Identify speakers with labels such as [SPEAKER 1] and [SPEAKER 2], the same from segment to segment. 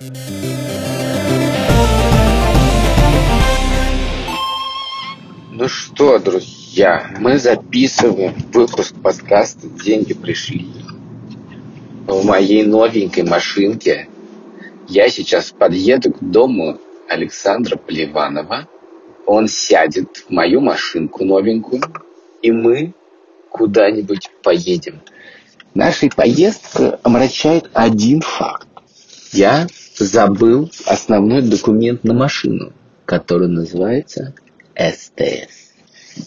[SPEAKER 1] Ну что, друзья, мы записываем выпуск подкаста «Деньги пришли». В моей новенькой машинке я сейчас подъеду к дому Александра Поливанова. Он сядет в мою машинку новенькую, и мы куда-нибудь поедем. Нашей поездку омрачает один факт. Я забыл основной документ на машину, который называется СТС.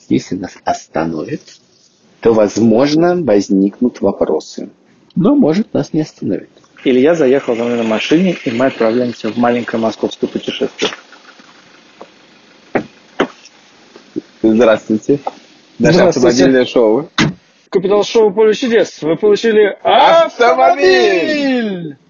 [SPEAKER 1] Если нас остановят, то, возможно, возникнут вопросы. Но, может, нас не остановят.
[SPEAKER 2] Илья заехал за мной на машине, и мы отправляемся в маленькое московское путешествие.
[SPEAKER 1] Здравствуйте. Наше
[SPEAKER 2] Здравствуйте.
[SPEAKER 1] автомобильное шоу.
[SPEAKER 2] Капитал шоу «Поле чудес». Вы получили
[SPEAKER 1] Автомобиль!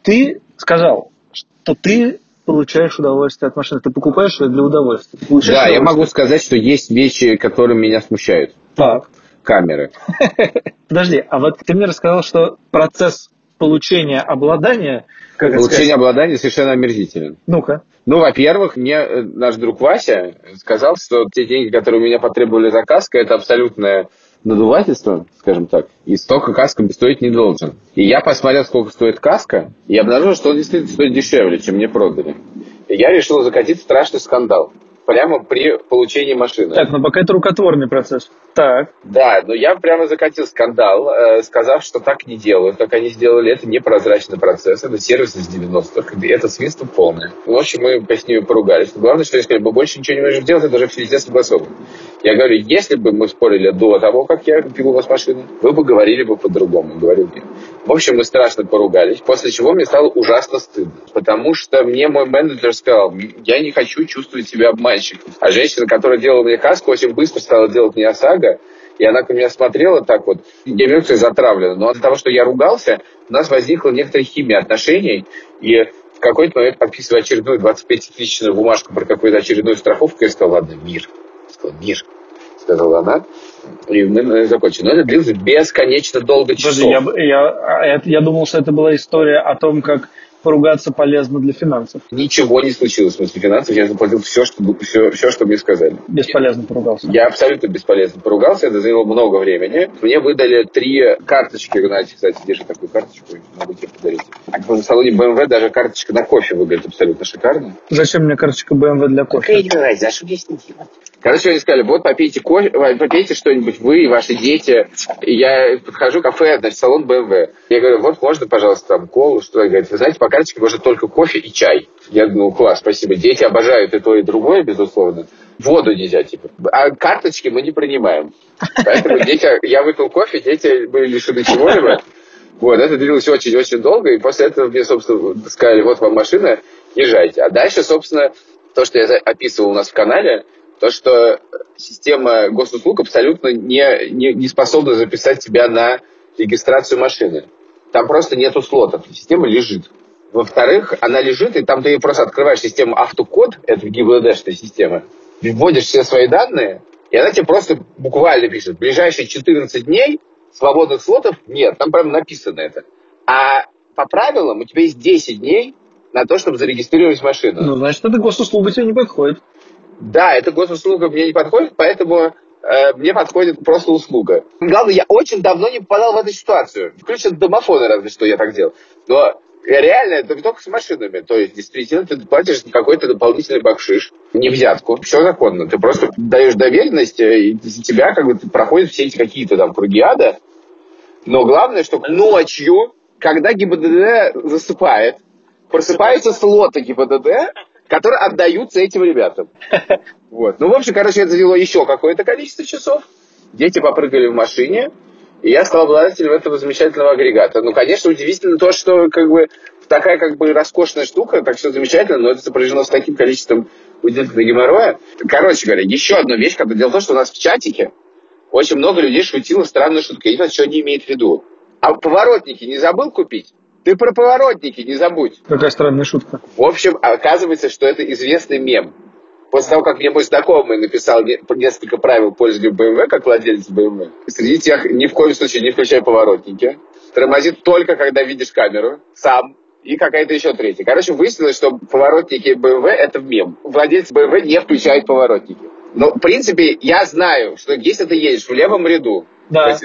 [SPEAKER 2] Ты сказал, что ты получаешь удовольствие от машины. Ты покупаешь ее для удовольствия.
[SPEAKER 1] Да, я могу сказать, что есть вещи, которые меня смущают.
[SPEAKER 2] Так.
[SPEAKER 1] Камеры.
[SPEAKER 2] Подожди, а вот ты мне рассказал, что процесс получения обладания... Как
[SPEAKER 1] Получение
[SPEAKER 2] сказать?
[SPEAKER 1] обладания совершенно омерзителен.
[SPEAKER 2] Ну-ка.
[SPEAKER 1] Ну, во-первых, мне э, наш друг Вася сказал, что те деньги, которые у меня потребовали за каско, это абсолютное надувательство, скажем так, и столько каска стоить не должен. И я посмотрел, сколько стоит каска, и обнаружил, что он действительно стоит дешевле, чем мне продали. И я решил закатить страшный скандал. Прямо при получении машины.
[SPEAKER 2] Так, ну пока это рукотворный процесс. Так.
[SPEAKER 1] Да, но я прямо закатил скандал, э, сказав, что так не делают. Как они сделали, это непрозрачный процесс, это сервис из 90-х, и это свинство полное. В общем, мы с ними поругались. Но главное, что я сказал, мы больше ничего не можем делать, это уже везде согласовано. Я говорю, если бы мы спорили до того, как я купил у вас машину, вы бы говорили бы по-другому, говорил я. В общем, мы страшно поругались, после чего мне стало ужасно стыдно. Потому что мне мой менеджер сказал, я не хочу чувствовать себя обманщиком. А женщина, которая делала мне каску, очень быстро стала делать мне ОСАГО, и она на меня смотрела так вот, я эмоции затравлена. Но от того, что я ругался, у нас возникла некоторая химия отношений, и в какой-то момент, подписывая очередную 25-тысячную бумажку про какую-то очередную страховку, я сказал, ладно, мир. Я сказал, мир, сказала она. И мы закончили. Но это длилось бесконечно долго часов.
[SPEAKER 2] Подожди, я, бы- я, а это- я думал, что это была история о том, как поругаться полезно для финансов.
[SPEAKER 1] Ничего не случилось в смысле финансов. Я заплатил все, что, все, все, что мне сказали.
[SPEAKER 2] Бесполезно поругался.
[SPEAKER 1] Я абсолютно бесполезно поругался, это заняло много времени. Мне выдали три карточки, знаете, кстати, держи такую карточку, могу тебе подарить. А в салоне BMW даже карточка на кофе выглядит абсолютно шикарно.
[SPEAKER 2] Зачем мне карточка BMW для кофе?
[SPEAKER 1] разница, а что здесь не делать? Короче, они сказали, вот попейте кофе, попейте что-нибудь вы и ваши дети. И я подхожу в кафе, значит, салон BMW. Я говорю, вот можно, пожалуйста, там колу, что они говорят, вы знаете, по карточке можно только кофе и чай. Я думаю, класс, спасибо. Дети обожают и то, и другое, безусловно. Воду нельзя, типа. А карточки мы не принимаем. Поэтому дети, я выпил кофе, дети были лишены чего-либо. Вот, это длилось очень-очень долго, и после этого мне, собственно, сказали, вот вам машина, езжайте. А дальше, собственно, то, что я описывал у нас в канале, то, что система госуслуг абсолютно не, не, не способна записать тебя на регистрацию машины. Там просто нету слотов, система лежит. Во-вторых, она лежит, и там ты просто открываешь систему автокод, это ГИБДДшная система, вводишь все свои данные, и она тебе просто буквально пишет, ближайшие 14 дней свободных слотов нет, там прям написано это. А по правилам у тебя есть 10 дней на то, чтобы зарегистрировать машину.
[SPEAKER 2] Ну, значит, эта госуслуга тебе не подходит.
[SPEAKER 1] Да, эта госуслуга мне не подходит, поэтому э, мне подходит просто услуга. Главное, я очень давно не попадал в эту ситуацию. Включен домофоны, разве что я так делал. Но реально это только с машинами. То есть, действительно, ты платишь какой-то дополнительный бакшиш, не взятку. Все законно. Ты просто даешь доверенность, э, и за тебя как бы проходят все эти какие-то там круги ада. Но главное, что ночью, когда ГИБДД засыпает, просыпаются слоты ГИБДД, которые отдаются этим ребятам. Вот. Ну, в общем, короче, это заняло еще какое-то количество часов. Дети попрыгали в машине, и я стал обладателем этого замечательного агрегата. Ну, конечно, удивительно то, что как бы такая как бы роскошная штука, так все замечательно, но это сопряжено с таким количеством удивительного геморроя. Короче говоря, еще одна вещь, когда дело в том, что у нас в чатике очень много людей шутило странную шутку. Я не знаю, что они имеют в виду. А поворотники не забыл купить? Ты про поворотники не забудь.
[SPEAKER 2] Какая странная шутка.
[SPEAKER 1] В общем, оказывается, что это известный мем. После того, как мне мой знакомый написал не- несколько правил пользования BMW, как владелец BMW, среди тех ни в коем случае не включай поворотники. Тормозит только, когда видишь камеру, сам. и какая-то еще третья. Короче, выяснилось, что поворотники BMW — это мем. Владельцы BMW не включают поворотники. Но, в принципе, я знаю, что если ты едешь в левом ряду,
[SPEAKER 2] Да.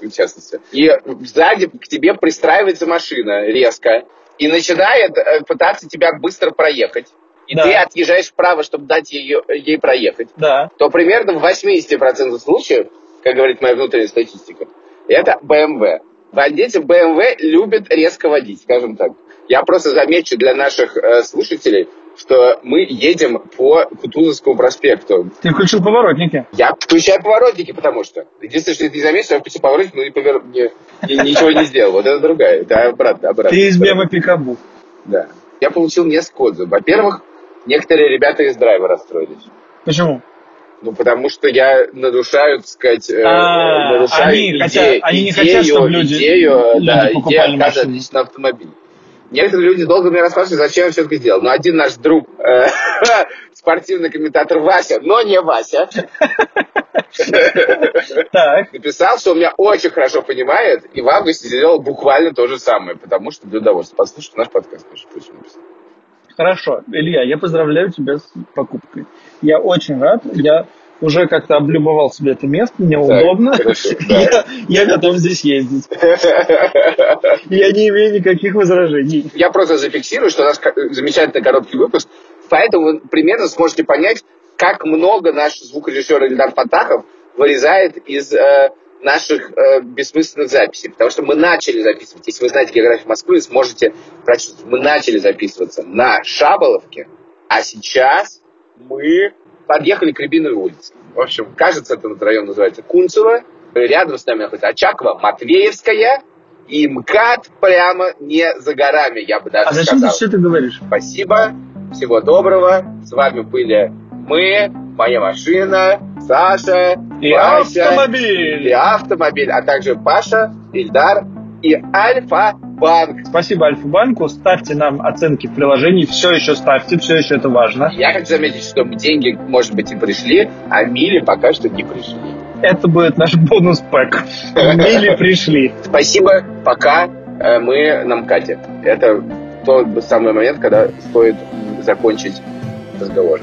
[SPEAKER 1] в частности, и сзади к тебе пристраивается машина резко и начинает э, пытаться тебя быстро проехать, и
[SPEAKER 2] Да.
[SPEAKER 1] ты отъезжаешь вправо, чтобы дать ее, ей проехать,
[SPEAKER 2] Да.
[SPEAKER 1] то примерно в 80% случаев, как говорит моя внутренняя статистика, это BMW. Владельцы BMW любят резко водить, скажем так. Я просто замечу для наших э, слушателей, что мы едем по Кутузовскому проспекту.
[SPEAKER 2] Ты включил поворотники.
[SPEAKER 1] Я включаю поворотники, потому что. Единственное, что ты не заметишь, я включил поворотник, но не повер... не- не- ничего не сделал. Вот это другая. Это обратно, обратно.
[SPEAKER 2] Ты из мема Пикабу.
[SPEAKER 1] Да. Я получил несколько отзывов. Во-первых, некоторые ребята из драйва расстроились.
[SPEAKER 2] Почему?
[SPEAKER 1] Ну, потому что я нарушаю, так сказать, э,
[SPEAKER 2] А,
[SPEAKER 1] нарушаю
[SPEAKER 2] они
[SPEAKER 1] идею,
[SPEAKER 2] хотят- они не хотят, чтобы люди-
[SPEAKER 1] идею,
[SPEAKER 2] люди
[SPEAKER 1] да,
[SPEAKER 2] покупали
[SPEAKER 1] идею отказа личного автомобиля. Некоторые люди долго мне рассказывали, зачем я все-таки сделал. Но один наш друг, э, спортивный комментатор Вася, но не Вася, написал, что он меня очень хорошо понимает, и в августе сделал буквально то же самое, потому что для удовольствия. Послушайте наш подкаст, написал.
[SPEAKER 2] Хорошо. Илья, я поздравляю тебя с покупкой. Я очень рад. Я уже как-то облюбовал себе это место, мне удобно.
[SPEAKER 1] хорошо, да.
[SPEAKER 2] Я, я готов здесь ездить. Я не имею никаких возражений.
[SPEAKER 1] Я просто зафиксирую, что у нас замечательный короткий выпуск, поэтому вы примерно сможете понять, как много наш звукорежиссер Ильдар Фатахов вырезает из э, наших э, бессмысленных записей. Потому что мы начали записывать, если вы знаете географию Москвы, вы сможете прочувствовать, мы начали записываться на Шаболовке, а сейчас мы подъехали к Рябиновой улице. В общем, кажется, этот район называется Кунцево. Рядом с нами находится Очакова, Матвеевская, и МКАД прямо не за горами, я бы даже
[SPEAKER 2] А зачем ты
[SPEAKER 1] сказал.
[SPEAKER 2] все это говоришь?
[SPEAKER 1] Спасибо, всего доброго. С вами были мы, моя машина, Саша,
[SPEAKER 2] И
[SPEAKER 1] Вася,
[SPEAKER 2] автомобиль!
[SPEAKER 1] и автомобиль, а также Паша, Ильдар и Альфа-Банк.
[SPEAKER 2] Спасибо Альфа-банку. Ставьте нам оценки в приложении. Все еще ставьте, все еще это важно.
[SPEAKER 1] Я хочу заметить, что деньги, может быть, и пришли, а мили пока что не пришли.
[SPEAKER 2] Это будет наш бонус-пэк. Мили пришли.
[SPEAKER 1] Спасибо, пока э, мы на МКАДе. Это тот самый момент, когда стоит закончить разговор.